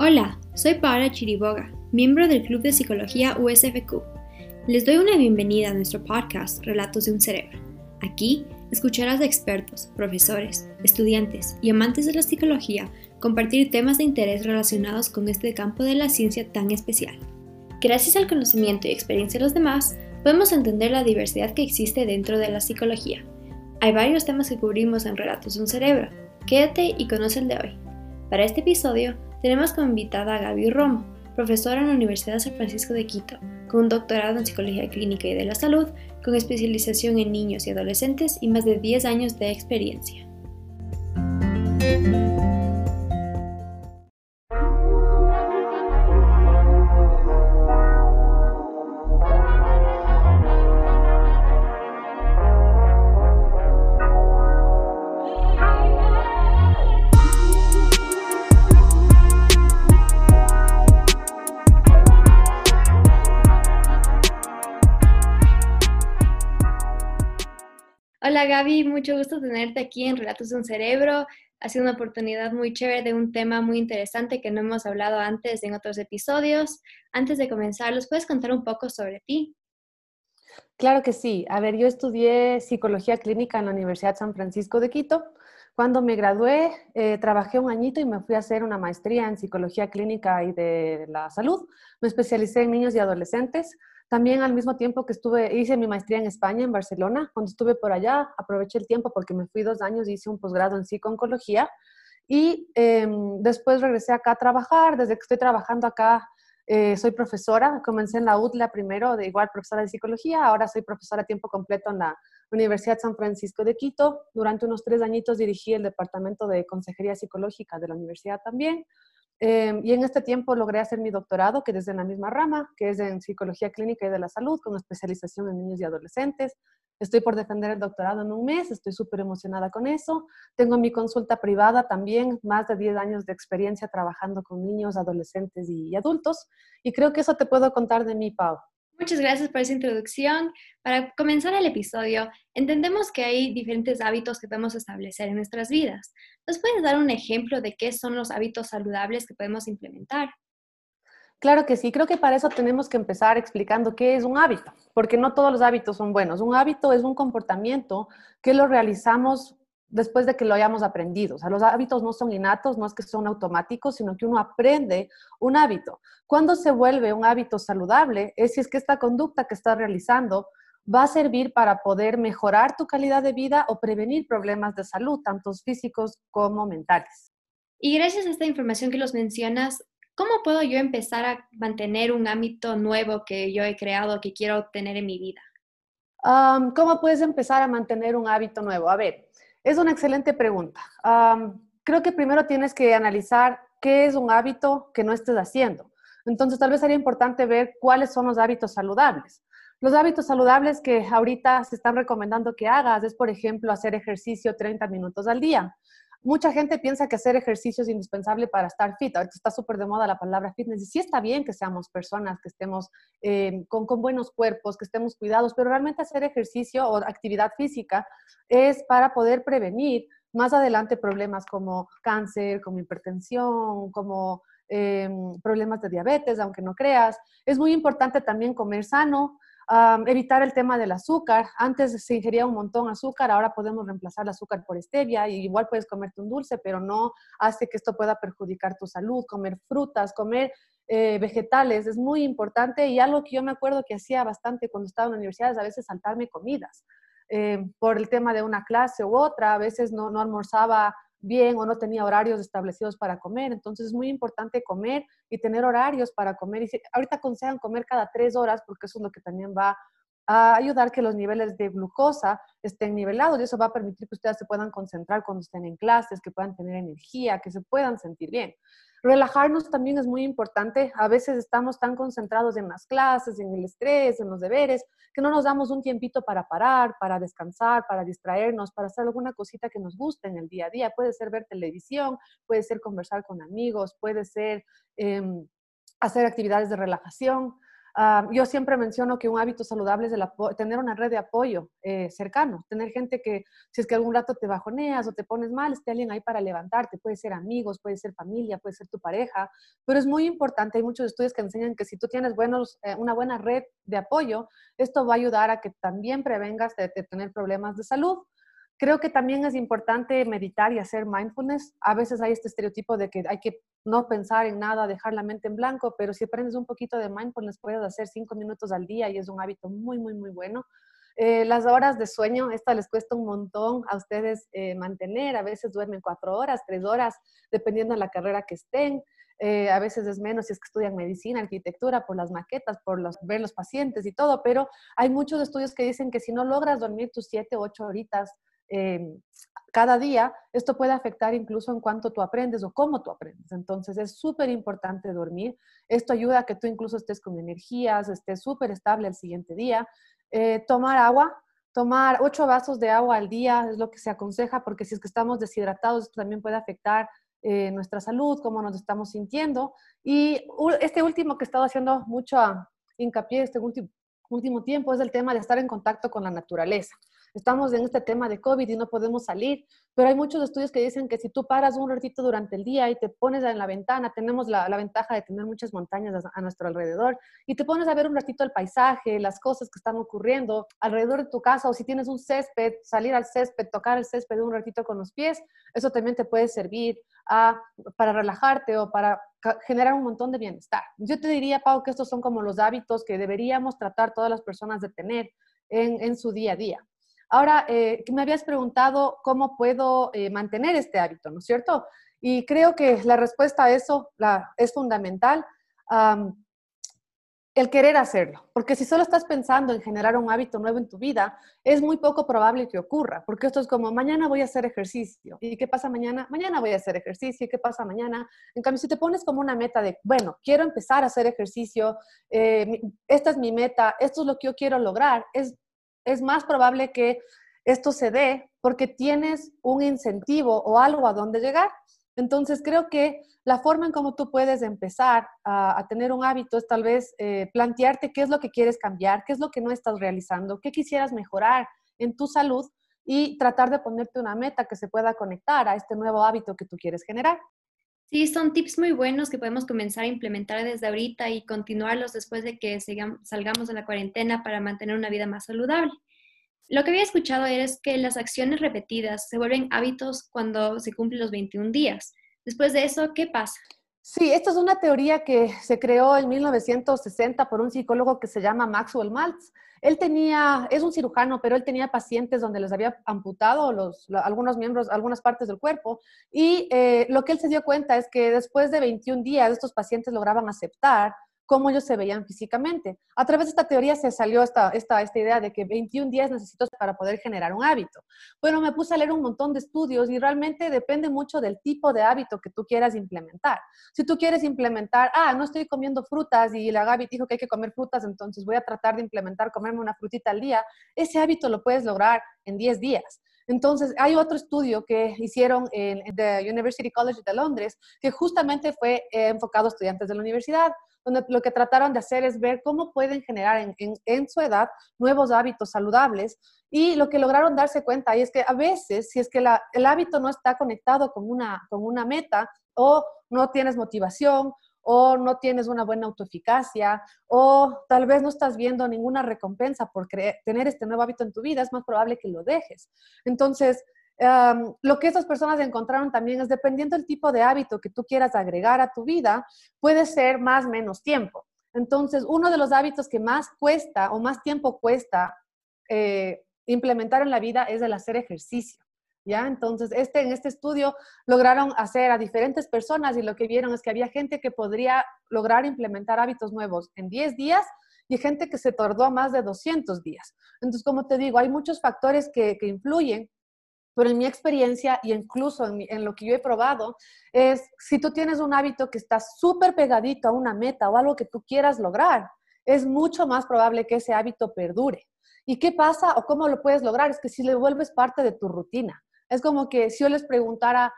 Hola, soy Paola Chiriboga, miembro del Club de Psicología USFQ. Les doy una bienvenida a nuestro podcast Relatos de un Cerebro. Aquí escucharás a expertos, profesores, estudiantes y amantes de la psicología compartir temas de interés relacionados con este campo de la ciencia tan especial. Gracias al conocimiento y experiencia de los demás, podemos entender la diversidad que existe dentro de la psicología. Hay varios temas que cubrimos en Relatos de un Cerebro. Quédate y conoce el de hoy. Para este episodio, tenemos como invitada a Gaby Romo, profesora en la Universidad San Francisco de Quito, con un doctorado en Psicología Clínica y de la Salud, con especialización en niños y adolescentes y más de 10 años de experiencia. Gaby, mucho gusto tenerte aquí en Relatos de un Cerebro. Ha sido una oportunidad muy chévere de un tema muy interesante que no hemos hablado antes en otros episodios. Antes de comenzar, ¿los puedes contar un poco sobre ti? Claro que sí. A ver, yo estudié psicología clínica en la Universidad San Francisco de Quito. Cuando me gradué, eh, trabajé un añito y me fui a hacer una maestría en psicología clínica y de la salud. Me especialicé en niños y adolescentes. También al mismo tiempo que estuve, hice mi maestría en España, en Barcelona. Cuando estuve por allá, aproveché el tiempo porque me fui dos años y hice un posgrado en psico-oncología. Y em, después regresé acá a trabajar. Desde que estoy trabajando acá, eh, soy profesora. Comencé en la UTLA primero, de igual profesora de psicología. Ahora soy profesora a tiempo completo en la Universidad San Francisco de Quito. Durante unos tres añitos dirigí el departamento de consejería psicológica de la universidad también. Em, y en este tiempo logré hacer mi doctorado, que es en la misma rama, que es en psicología clínica y de la salud, con especialización en niños y adolescentes. Estoy por defender el doctorado en un mes, estoy súper emocionada con eso. Tengo mi consulta privada también, más de 10 años de experiencia trabajando con niños, adolescentes y adultos. Y creo que eso te puedo contar de mí, Pau. Muchas gracias por esa introducción. Para comenzar el episodio, entendemos que hay diferentes hábitos que podemos establecer en nuestras vidas. ¿Nos puedes dar un ejemplo de qué son los hábitos saludables que podemos implementar? Claro que sí, creo que para eso tenemos que empezar explicando qué es un hábito, porque no todos los hábitos son buenos. Un hábito es un comportamiento que lo realizamos después de que lo hayamos aprendido. O sea, los hábitos no son innatos, no es que son automáticos, sino que uno aprende un hábito. Cuando se vuelve un hábito saludable, es si es que esta conducta que estás realizando va a servir para poder mejorar tu calidad de vida o prevenir problemas de salud, tanto físicos como mentales. Y gracias a esta información que los mencionas, ¿cómo puedo yo empezar a mantener un hábito nuevo que yo he creado, que quiero tener en mi vida? ¿Cómo puedes empezar a mantener un hábito nuevo? A ver, es una excelente pregunta. creo que primero tienes que analizar qué es un hábito que no estés haciendo. Entonces, tal vez sería importante ver cuáles son los hábitos saludables. Los hábitos saludables que ahorita se están recomendando que hagas es, por ejemplo, hacer ejercicio 30 minutos al día mucha gente piensa que hacer ejercicio es indispensable para estar fit. Ahorita está súper de moda la palabra fitness y sí está bien que seamos personas, que estemos eh, con, buenos cuerpos, que estemos cuidados, pero realmente hacer ejercicio o actividad física es para poder prevenir más adelante problemas como cáncer, como hipertensión, como em, problemas de diabetes, aunque no creas. Es muy importante también comer sano, evitar el tema del azúcar. Antes se ingería un montón de azúcar, ahora podemos reemplazar el azúcar por stevia y igual puedes comerte un dulce, pero no hace que esto pueda perjudicar tu salud. Comer frutas, comer eh, vegetales es muy importante y algo que yo me acuerdo que hacía bastante cuando estaba en la universidad es a veces saltarme comidas. Eh, por el tema de una clase u otra, a veces no, no almorzaba bien o no tenía horarios establecidos para comer. Entonces es muy importante comer y tener horarios para comer. Y ahorita aconsejan comer cada tres horas porque eso es lo que también va a ayudar que los niveles de glucosa estén nivelados y eso va a permitir que ustedes se puedan concentrar cuando estén en clases, que puedan tener energía, que se puedan sentir bien. Relajarnos también es muy importante. A veces estamos tan concentrados en las clases, en el estrés, en los deberes, que no nos damos un tiempito para parar, para descansar, para distraernos, para hacer alguna cosita que nos guste en el día a día. Puede ser ver televisión, puede ser conversar con amigos, puede ser em, hacer actividades de relajación. Ah, yo siempre menciono que un hábito saludable es tener una red de apoyo eh, cercano, tener gente que si es que algún rato te bajoneas o te pones mal, esté alguien ahí para levantarte, puede ser amigos, puede ser familia, puede ser tu pareja, pero es muy importante, hay muchos estudios que enseñan que si tú tienes buenos, eh, una buena red de apoyo, esto va a ayudar a que también prevengas de tener problemas de salud. Creo que también es importante meditar y hacer mindfulness. A veces hay este estereotipo de que hay que no pensar en nada, dejar la mente en blanco, pero si aprendes un poquito de mindfulness, puedes hacer cinco minutos al día y es un hábito muy, muy, muy bueno. Eh, las horas de sueño, esta les cuesta un montón a ustedes eh, mantener. A veces duermen cuatro horas, tres horas, dependiendo de la carrera que estén. Eh, a veces es menos si es que estudian medicina, arquitectura, por las maquetas, por los, ver los pacientes y todo, pero hay muchos estudios que dicen que si no logras dormir tus siete, ocho horitas Em, cada día, esto puede afectar incluso en cuanto tú aprendes o cómo tú aprendes. Entonces es súper importante dormir. Esto ayuda a que tú incluso estés con energías, estés súper estable el siguiente día. Eh, tomar agua, tomar ocho vasos de agua al día es lo que se aconseja porque si es que estamos deshidratados, esto también puede afectar eh, nuestra salud, cómo nos estamos sintiendo. Y este último que he estado haciendo mucho hincapié, este último, último tiempo, es el tema de estar en contacto con la naturaleza. Estamos en este tema de COVID y no podemos salir, pero hay muchos estudios que dicen que si tú paras un ratito durante el día y te pones en la ventana, tenemos la, ventaja de tener muchas montañas a, nuestro alrededor, y te pones a ver un ratito el paisaje, las cosas que están ocurriendo alrededor de tu casa, o si tienes un césped, salir al césped, tocar el césped un ratito con los pies, eso también te puede servir para relajarte o para generar un montón de bienestar. Yo te diría, Pau, que estos son como los hábitos que deberíamos tratar todas las personas de tener en, su día a día. Ahora, eh, me habías preguntado cómo puedo eh, mantener este hábito, ¿no es cierto? Y creo que la respuesta a eso es fundamental. El querer hacerlo, porque si solo estás pensando en generar un hábito nuevo en tu vida, es muy poco probable que ocurra, porque esto es como, mañana voy a hacer ejercicio, ¿y qué pasa mañana? Mañana voy a hacer ejercicio, ¿y qué pasa mañana? En cambio, si te pones como una meta de, bueno, quiero empezar a hacer ejercicio, eh, esta es mi meta, esto es lo que yo quiero lograr, es es más probable que esto se dé porque tienes un incentivo o algo a donde llegar. Entonces, creo que la forma en cómo tú puedes empezar a, tener un hábito es tal vez eh, plantearte qué es lo que quieres cambiar, qué es lo que no estás realizando, qué quisieras mejorar en tu salud y tratar de ponerte una meta que se pueda conectar a este nuevo hábito que tú quieres generar. Sí, son tips muy buenos que podemos comenzar a implementar desde ahorita y continuarlos después de que salgamos de la cuarentena para mantener una vida más saludable. Lo que había escuchado es que las acciones repetidas se vuelven hábitos cuando se cumplen los 21 días. Después de eso, ¿qué pasa? Sí, esta es una teoría que se creó en 1960 por un psicólogo que se llama Maxwell Maltz. Él tenía, es un cirujano, pero él tenía pacientes donde les había amputado algunos miembros, algunas partes del cuerpo. Y eh, lo que él se dio cuenta es que después de 21 días, estos pacientes lograban aceptar cómo ellos se veían físicamente. A través de esta teoría se salió esta, esta, esta idea de que 21 días necesito para poder generar un hábito. Bueno, me puse a leer un montón de estudios y realmente depende mucho del tipo de hábito que tú quieras implementar. Si tú quieres implementar, ah, no estoy comiendo frutas y la Gaby dijo que hay que comer frutas, entonces voy a tratar de implementar comerme una frutita al día, ese hábito lo puedes lograr en 10 días. Entonces, hay otro estudio que hicieron en, the University College de Londres que justamente fue eh, enfocado a estudiantes de la universidad donde lo que trataron de hacer es ver cómo pueden generar en, su edad nuevos hábitos saludables. Y lo que lograron darse cuenta es que a veces, si es que el hábito no está conectado con una, con una meta o no tienes motivación o no tienes una buena autoeficacia o tal vez no estás viendo ninguna recompensa por tener este nuevo hábito en tu vida, es más probable que lo dejes. Entonces, lo que estas personas encontraron también es dependiendo del tipo de hábito que tú quieras agregar a tu vida, puede ser más o menos tiempo. Entonces, uno de los hábitos que más cuesta o más tiempo cuesta eh, implementar en la vida es el hacer ejercicio. ¿Ya? Entonces, este, en este estudio lograron hacer a diferentes personas y lo que vieron es que había gente que podría lograr implementar hábitos nuevos en 10 días y gente que se tardó más de 200 días. Entonces, como te digo, hay muchos factores que, que influyen pero en mi experiencia y incluso en, lo que yo he probado, es si tú tienes un hábito que está súper pegadito a una meta o algo que tú quieras lograr, es mucho más probable que ese hábito perdure. ¿Y qué pasa o cómo lo puedes lograr? Es que si le vuelves parte de tu rutina. Es como que si yo les preguntara,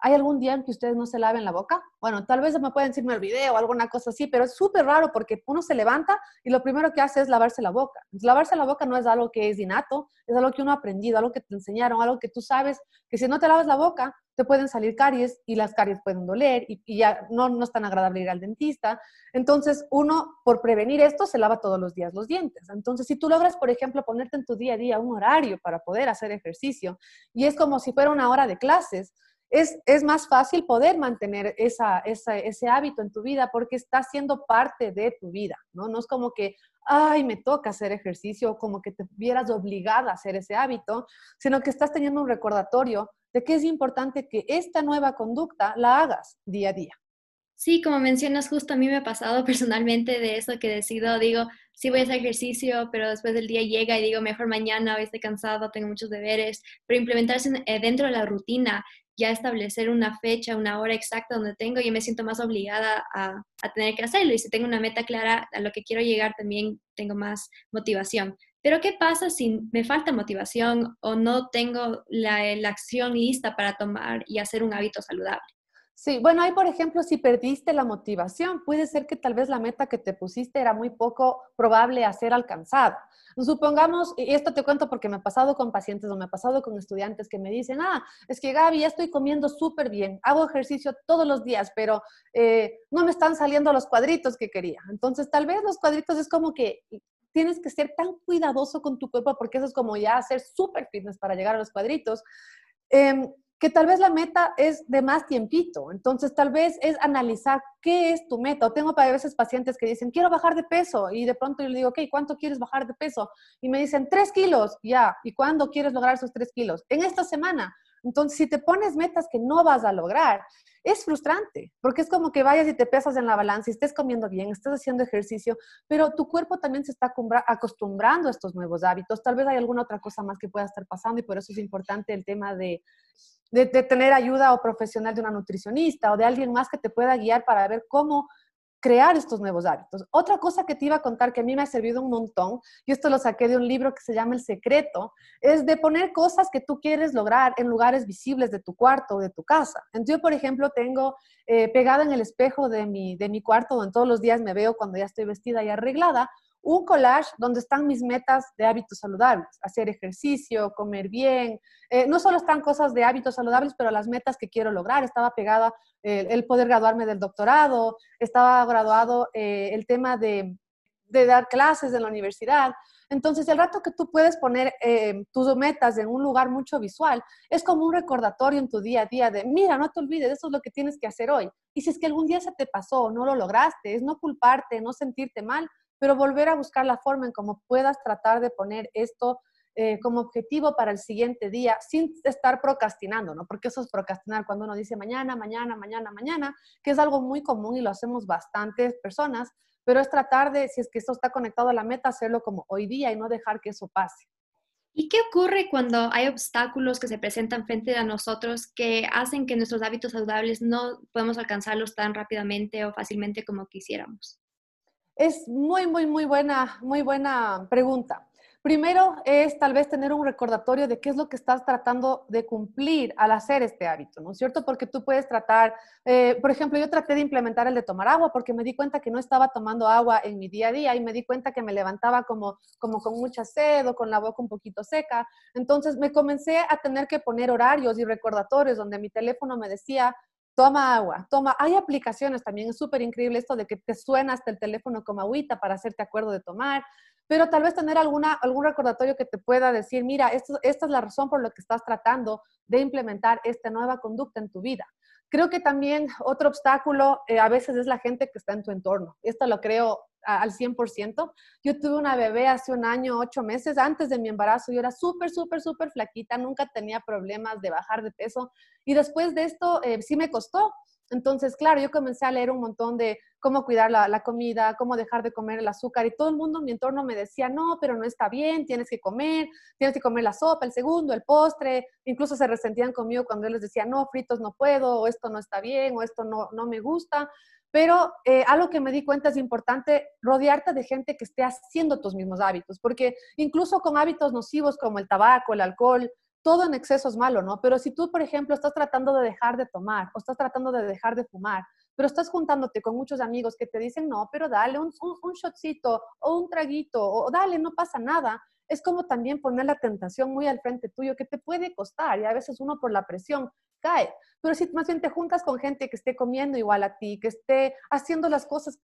¿Hay algún día en que ustedes no se laven la boca? Bueno, tal vez me pueden decirme el video o alguna cosa así, pero es súper raro porque uno se levanta y lo primero que hace es lavarse la boca. lavarse la boca no es algo que es innato, es algo que uno ha aprendido, algo que te enseñaron, algo que tú sabes que si no te lavas la boca, te pueden salir caries y las caries pueden doler y, ya no, no es tan agradable ir al dentista. Entonces, uno, por prevenir esto, se lava todos los días los dientes. Entonces, si tú logras, por ejemplo, ponerte en tu día a día un horario para poder hacer ejercicio y es como si fuera una hora de clases, es, más fácil poder mantener ese hábito en tu vida porque está siendo parte de tu vida, ¿no? No es como que, ay, me toca hacer ejercicio, como que te vieras obligada a hacer ese hábito, sino que estás teniendo un recordatorio de que es importante que esta nueva conducta la hagas día a día. Sí, como mencionas, justo a mí me ha pasado personalmente de eso que decido, digo, sí voy a hacer ejercicio, pero después del día llega y digo, mejor mañana, hoy estoy cansado, tengo muchos deberes, pero implementarse eh, dentro de la rutina ya establecer una fecha, una hora exacta donde tengo, yo me siento más obligada a, tener que hacerlo. Y si tengo una meta clara a lo que quiero llegar, también tengo más motivación. Pero ¿qué pasa si me falta motivación o no tengo la, la acción lista para tomar y hacer un hábito saludable? Sí, bueno, ahí por ejemplo, si perdiste la motivación, puede ser que tal vez la meta que te pusiste era muy poco probable a ser alcanzada. Supongamos, y esto te cuento porque me ha pasado con pacientes o me ha pasado con estudiantes que me dicen, ah, es que Gaby, ya estoy comiendo súper bien, hago ejercicio todos los días, pero eh, no me están saliendo los cuadritos que quería. Entonces, tal vez los cuadritos es como que tienes que ser tan cuidadoso con tu cuerpo porque eso es como ya hacer súper fitness para llegar a los cuadritos. Em, que tal vez la meta es de más tiempito. Entonces, tal vez es analizar qué es tu meta. O tengo a veces pacientes que dicen, quiero bajar de peso. Y de pronto yo le digo, ok, ¿cuánto quieres bajar de peso? Y me dicen, tres kilos. Ya. ¿Y cuándo quieres lograr esos tres kilos? En esta semana. Entonces, si te pones metas que no vas a lograr, es frustrante, porque es como que vayas y te pesas en la balanza y estés comiendo bien, estés haciendo ejercicio, pero tu cuerpo también se está acostumbrando a estos nuevos hábitos. Tal vez hay alguna otra cosa más que pueda estar pasando y por eso es importante el tema de de, tener ayuda o profesional de una nutricionista o de alguien más que te pueda guiar para ver cómo crear estos nuevos hábitos. Otra cosa que te iba a contar que a mí me ha servido un montón, y esto lo saqué de un libro que se llama El Secreto, es de poner cosas que tú quieres lograr en lugares visibles de tu cuarto o de tu casa. Entonces, yo, por ejemplo, tengo eh, pegada en el espejo de mi, de mi cuarto, donde todos los días me veo cuando ya estoy vestida y arreglada, un collage donde están mis metas de hábitos saludables, hacer ejercicio, comer bien. Eh, no solo están cosas de hábitos saludables, pero las metas que quiero lograr. Estaba pegada eh, el poder graduarme del doctorado, estaba graduado eh, el tema de, de, dar clases en la universidad. Entonces, el rato que tú puedes poner tus metas en un lugar mucho visual, es como un recordatorio en tu día a día de, mira, no te olvides, eso es lo que tienes que hacer hoy. Y si es que algún día se te pasó o no lo lograste, es no culparte, no sentirte mal, pero volver a buscar la forma en cómo puedas tratar de poner esto eh, como objetivo para el siguiente día sin estar procrastinando, ¿no? Porque eso es procrastinar cuando uno dice mañana, mañana, mañana, mañana, que es algo muy común y lo hacemos bastantes personas, pero es tratar de, si es que esto está conectado a la meta, hacerlo como hoy día y no dejar que eso pase. ¿Y qué ocurre cuando hay obstáculos que se presentan frente a nosotros que hacen que nuestros hábitos saludables no podemos alcanzarlos tan rápidamente o fácilmente como quisiéramos? Es muy, muy, muy buena, muy buena pregunta. Primero es tal vez tener un recordatorio de qué es lo que estás tratando de cumplir al hacer este hábito, ¿no es cierto? Porque tú puedes tratar, eh, por ejemplo, yo traté de implementar el de tomar agua porque me di cuenta que no estaba tomando agua en mi día a día y me di cuenta que me levantaba como, como con mucha sed o con la boca un poquito seca. Entonces me comencé a tener que poner horarios y recordatorios donde mi teléfono me decía, toma agua, toma. Hay aplicaciones también, es súper increíble esto de que te suena hasta el teléfono como agüita para hacerte acuerdo de tomar, pero tal vez tener alguna, algún recordatorio que te pueda decir, mira, esto, esta es la razón por la que estás tratando de implementar esta nueva conducta en tu vida. Creo que también otro obstáculo eh, a veces es la gente que está en tu entorno. Esto lo creo al 100%. Yo tuve una bebé hace un año, ocho meses, antes de mi embarazo. Yo era súper, súper, súper flaquita, nunca tenía problemas de bajar de peso. Y después de esto, eh, sí me costó. Entonces, claro, yo comencé a leer un montón de cómo cuidar la, comida, cómo dejar de comer el azúcar y todo el mundo en mi entorno me decía, no, pero no está bien, tienes que comer, tienes que comer la sopa, el segundo, el postre, incluso se resentían conmigo cuando yo les decía, no, fritos no puedo, o esto no está bien, o esto no, no me gusta. Pero eh, algo que me di cuenta es importante rodearte de gente que esté haciendo tus mismos hábitos, porque incluso con hábitos nocivos como el tabaco, el alcohol, todo en exceso es malo, ¿no? Pero si tú, por ejemplo, estás tratando de dejar de tomar o estás tratando de dejar de fumar, pero estás juntándote con muchos amigos que te dicen, no, pero dale un, un, shotcito o un traguito o dale, no pasa nada. Es como también poner la tentación muy al frente tuyo que te puede costar y a veces uno por la presión cae. Pero si más bien te juntas con gente que esté comiendo igual a ti, que esté haciendo las cosas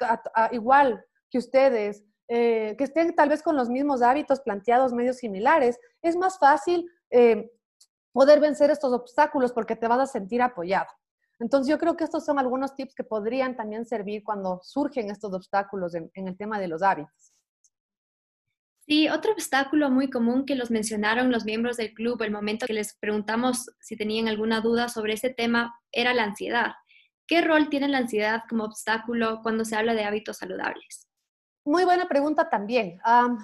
igual que ustedes, eh, que estén tal vez con los mismos hábitos planteados, medios similares, es más fácil eh, poder vencer estos obstáculos porque te vas a sentir apoyado. Entonces yo creo que estos son algunos tips que podrían también servir cuando surgen estos obstáculos en, el tema de los hábitos. Sí, otro obstáculo muy común que los mencionaron los miembros del club el momento que les preguntamos si tenían alguna duda sobre ese tema era la ansiedad. ¿Qué rol tiene la ansiedad como obstáculo cuando se habla de hábitos saludables? Muy buena pregunta también.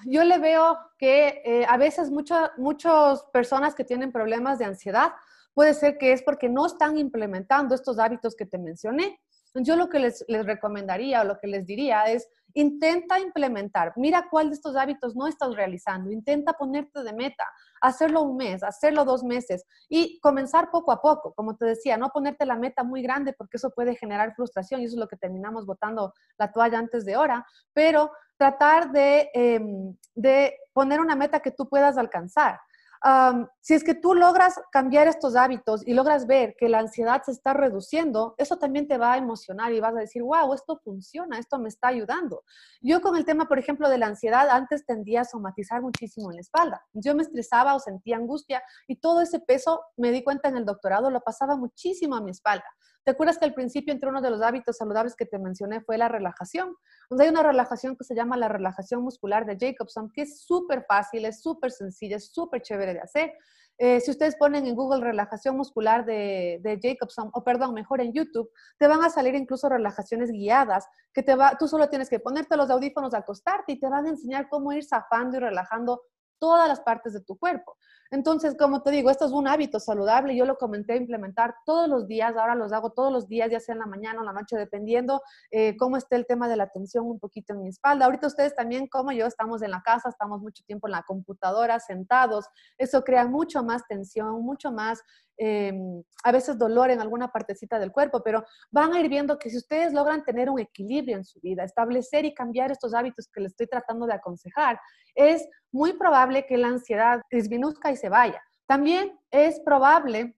yo le veo que eh, a veces muchas personas que tienen problemas de ansiedad puede ser que es porque no están implementando estos hábitos que te mencioné. Yo lo que les, recomendaría o lo que les diría es Intenta implementar, mira cuál de estos hábitos no estás realizando, intenta ponerte de meta, hacerlo un mes, hacerlo dos meses y comenzar poco a poco, como te decía, no ponerte la meta muy grande porque eso puede generar frustración y eso es lo que terminamos botando la toalla antes de hora, pero tratar de, em, de poner una meta que tú puedas alcanzar si es que tú logras cambiar estos hábitos y logras ver que la ansiedad se está reduciendo, eso también te va a emocionar y vas a decir, wow, esto funciona, esto me está ayudando. Yo con el tema, por ejemplo, de la ansiedad, antes tendía a somatizar muchísimo en la espalda. Yo me estresaba o sentía angustia y todo ese peso, me di cuenta en el doctorado, lo pasaba muchísimo a mi espalda. ¿Te acuerdas que al principio entre uno de los hábitos saludables que te mencioné fue la relajación? Donde hay una relajación que se llama la relajación muscular de Jacobson, que es súper fácil, es súper sencilla, es súper chévere de hacer. Eh, si ustedes ponen en Google relajación muscular de, de, Jacobson, o perdón, mejor en YouTube, te van a salir incluso relajaciones guiadas, que te va, tú solo tienes que ponerte los audífonos, acostarte y te van a enseñar cómo ir zafando y relajando todas las partes de tu cuerpo. Entonces, como te digo, esto es un hábito saludable. Yo lo comenté implementar todos los días. Ahora los hago todos los días, ya sea en la mañana o en la noche, dependiendo eh, cómo esté el tema de la tensión un poquito en mi espalda. Ahorita ustedes también, como yo, estamos en la casa, estamos mucho tiempo en la computadora, sentados. Eso crea mucho más tensión, mucho más Em, a veces dolor en alguna partecita del cuerpo, pero van a ir viendo que si ustedes logran tener un equilibrio en su vida, establecer y cambiar estos hábitos que les estoy tratando de aconsejar, es muy probable que la ansiedad disminuzca y se vaya. También es probable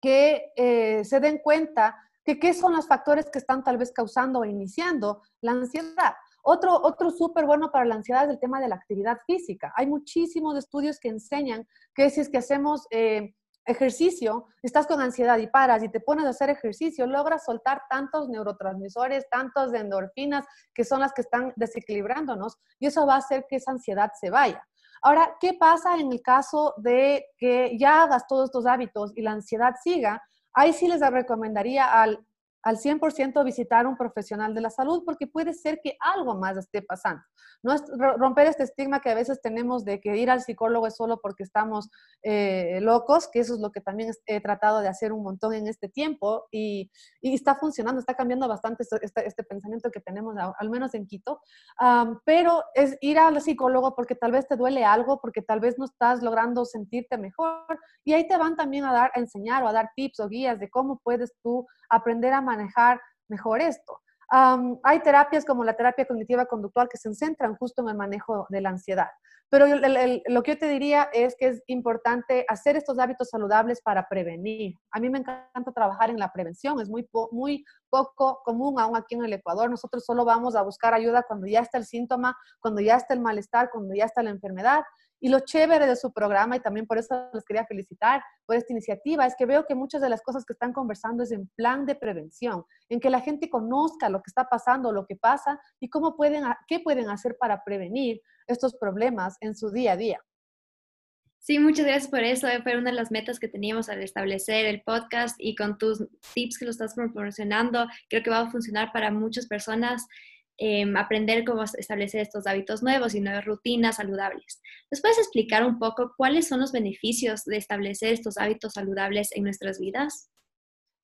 que eh, se den cuenta que qué son los factores que están tal vez causando o iniciando la ansiedad. Otro, otro súper bueno para la ansiedad es el tema de la actividad física. Hay muchísimos estudios que enseñan que si es que hacemos eh, ejercicio, estás con ansiedad y paras y te pones a hacer ejercicio, logras soltar tantos neurotransmisores, tantos de endorfinas que son las que están desequilibrándonos y eso va a hacer que esa ansiedad se vaya. Ahora, ¿qué pasa en el caso de que ya hagas todos estos hábitos y la ansiedad siga? Ahí sí les recomendaría al al 100% visitar un profesional de la salud porque puede ser que algo más esté pasando. No es romper este estigma que a veces tenemos de que ir al psicólogo es solo porque estamos eh, locos, que eso es lo que también he tratado de hacer un montón en este tiempo y, está funcionando, está cambiando bastante este, este, pensamiento que tenemos, al menos en Quito. pero es ir al psicólogo porque tal vez te duele algo, porque tal vez no estás logrando sentirte mejor y ahí te van también a dar, a enseñar o a dar tips o guías de cómo puedes tú aprender a manejar mejor esto. hay terapias como la terapia cognitiva conductual que se centran justo en el manejo de la ansiedad. Pero lo que yo te diría es que es importante hacer estos hábitos saludables para prevenir. A mí me encanta trabajar en la prevención, es muy, muy poco común aún aquí en el Ecuador. Nosotros solo vamos a buscar ayuda cuando ya está el síntoma, cuando ya está el malestar, cuando ya está la enfermedad. Y lo chévere de su programa, y también por eso les quería felicitar por esta iniciativa, es que veo que muchas de las cosas que están conversando es en plan de prevención, en que la gente conozca lo que está pasando, lo que pasa y cómo pueden, qué pueden hacer para prevenir estos problemas en su día a día. Sí, muchas gracias por eso. Fue una de las metas que teníamos al establecer el podcast y con tus tips que lo estás proporcionando, creo que va a funcionar para muchas personas Em, aprender cómo establecer estos hábitos nuevos y nuevas rutinas saludables. ¿Nos puedes explicar un poco cuáles son los beneficios de establecer estos hábitos saludables en nuestras vidas?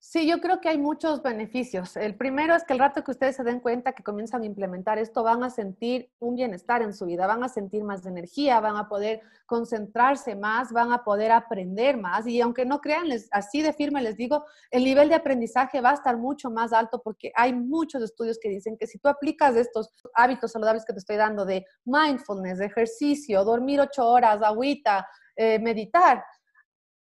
Sí, yo creo que hay muchos beneficios. El primero es que el rato que ustedes se den cuenta que comienzan a implementar esto, van a sentir un bienestar en su vida, van a sentir más energía, van a poder concentrarse más, van a poder aprender más. Y aunque no crean, así de firme les digo, el nivel de aprendizaje va a estar mucho más alto porque hay muchos estudios que dicen que si tú aplicas estos hábitos saludables que te estoy dando de mindfulness, de ejercicio, dormir ocho horas, agüita, eh, meditar,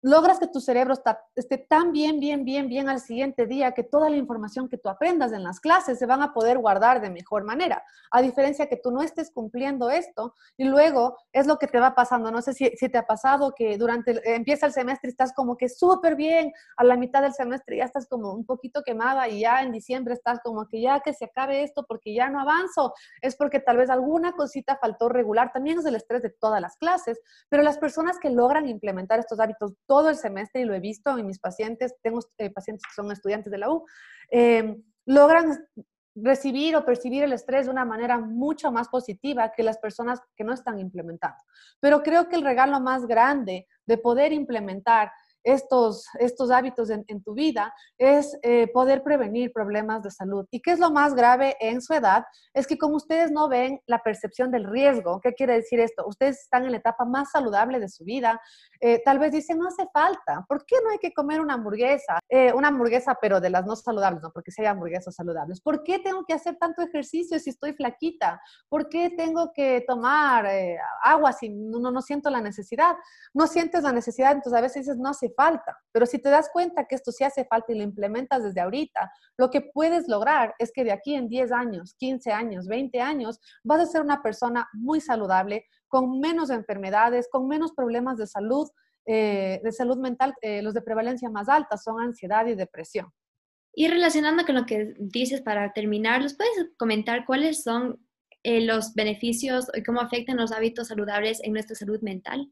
logras que tu cerebro esté tan bien, bien, bien, bien al siguiente día que toda la información que tú aprendas en las clases se van a poder guardar de mejor manera. A diferencia que tú no estés cumpliendo esto y luego es lo que te va pasando. No sé si, te ha pasado que durante, empieza el semestre estás como que súper bien, a la mitad del semestre ya estás como un poquito quemada y ya en diciembre estás como que ya que se acabe esto porque ya no avanzo. Es porque tal vez alguna cosita faltó regular. También es el estrés de todas las clases, pero las personas que logran implementar estos hábitos todo el semestre y lo he visto en mis pacientes, tengo eh, pacientes que son estudiantes de la U, em, logran recibir o percibir el estrés de una manera mucho más positiva que las personas que no están implementando. Pero creo que el regalo más grande de poder implementar estos, estos hábitos en, tu vida es eh, poder prevenir problemas de salud. ¿Y qué es lo más grave en su edad? Es que como ustedes no ven la percepción del riesgo, ¿qué quiere decir esto? Ustedes están en la etapa más saludable de su vida, eh, tal vez dicen, no hace falta, ¿por qué no hay que comer una hamburguesa? Eh, una hamburguesa, pero de las no saludables, no, porque si hay hamburguesas saludables. ¿Por qué tengo que hacer tanto ejercicio si estoy flaquita? ¿Por qué tengo que tomar agua si no, no, siento la necesidad? No sientes la necesidad, entonces a veces dices, no hace falta. Pero si te das cuenta que esto sí hace falta y lo implementas desde ahorita, lo que puedes lograr es que de aquí en 10 años, 15 años, 20 años, vas a ser una persona muy saludable, con menos enfermedades, con menos problemas de salud, eh, de salud mental. Eh, los de prevalencia más alta son ansiedad y depresión. Y relacionando con lo que dices para terminar, ¿los puedes comentar cuáles son eh, los beneficios y cómo afectan los hábitos saludables en nuestra salud mental?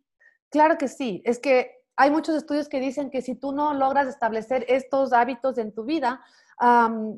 Claro que sí. Es que hay muchos estudios que dicen que si tú no logras establecer estos hábitos en tu vida,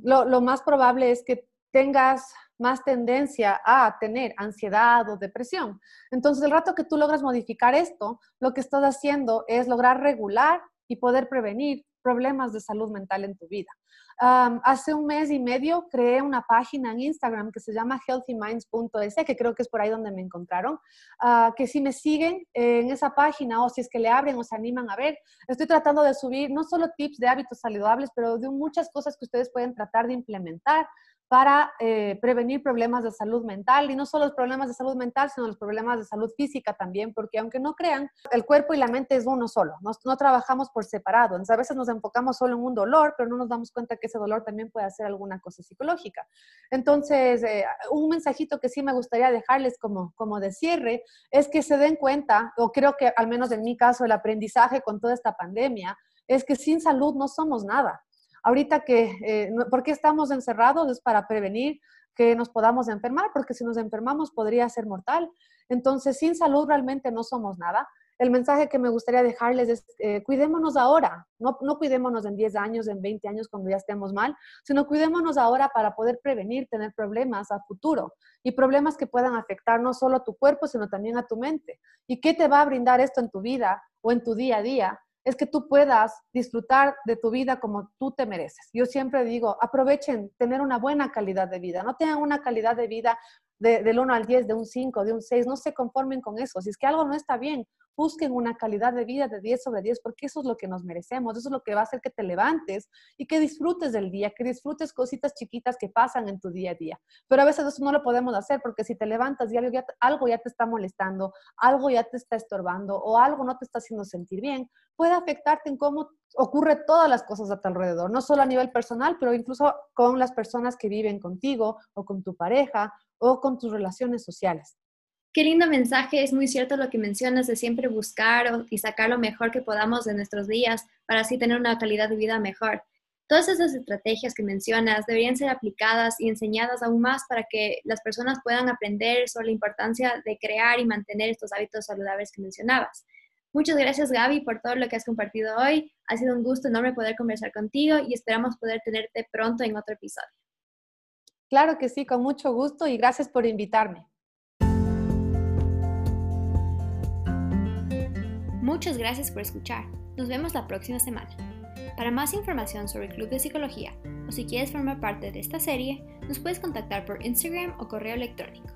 lo, más probable es que tengas más tendencia a tener ansiedad o depresión. Entonces, el rato que tú logras modificar esto, lo que estás haciendo es lograr regular y poder prevenir problemas de salud mental en tu vida. Hace un mes y medio creé una página en Instagram que se llama healthyminds.es, que creo que es por ahí donde me encontraron, ah, que si me siguen en esa página o si es que le abren o se animan a ver, estoy tratando de subir no solo tips de hábitos saludables, pero de muchas cosas que ustedes pueden tratar de implementar para eh, prevenir problemas de salud mental y no solo los problemas de salud mental, sino los problemas de salud física también, porque aunque no crean, el cuerpo y la mente es uno solo, no, no trabajamos por separado. Entonces, a veces nos enfocamos solo en un dolor, pero no nos damos cuenta que ese dolor también puede hacer alguna cosa psicológica. Entonces, eh, un mensajito que sí me gustaría dejarles como, como de cierre es que se den cuenta, o creo que al menos en mi caso, el aprendizaje con toda esta pandemia, es que sin salud no somos nada. Ahorita que, eh, ¿por qué estamos encerrados? Es para prevenir que nos podamos enfermar, porque si nos enfermamos podría ser mortal. Entonces, sin salud realmente no somos nada. El mensaje que me gustaría dejarles es, eh, cuidémonos ahora, no, no cuidémonos en 10 años, en 20 años cuando ya estemos mal, sino cuidémonos ahora para poder prevenir tener problemas a futuro y problemas que puedan afectar no solo a tu cuerpo, sino también a tu mente. ¿Y qué te va a brindar esto en tu vida o en tu día a día? Es que tú puedas disfrutar de tu vida como tú te mereces. Yo siempre digo, aprovechen tener una buena calidad de vida, no tengan una calidad de vida del 1 al 10, de un 5, de un 6, no se conformen con eso. Si es que algo no está bien, busquen una calidad de vida de 10 sobre 10, porque eso es lo que nos merecemos, eso es lo que va a hacer que te levantes y que disfrutes del día, que disfrutes cositas chiquitas que pasan en tu día a día. Pero a veces eso no lo podemos hacer porque si te levantas y ya, algo ya te está molestando, algo ya te está estorbando o algo no te está haciendo sentir bien, puede afectarte en cómo ocurre todas las cosas a tu alrededor, no solo a nivel personal, pero incluso con las personas que viven contigo o con tu pareja o con tus relaciones sociales. Qué lindo mensaje, es muy cierto lo que mencionas de siempre buscar y sacar lo mejor que podamos de nuestros días para así tener una calidad de vida mejor. Todas esas estrategias que mencionas deberían ser aplicadas y enseñadas aún más para que las personas puedan aprender sobre la importancia de crear y mantener estos hábitos saludables que mencionabas. Muchas gracias Gaby por todo lo que has compartido hoy. Ha sido un gusto enorme poder conversar contigo y esperamos poder tenerte pronto en otro episodio. Claro que sí, con mucho gusto y gracias por invitarme. Muchas gracias por escuchar. Nos vemos la próxima semana. Para más información sobre el Club de Psicología o si quieres formar parte de esta serie, nos puedes contactar por Instagram o correo electrónico.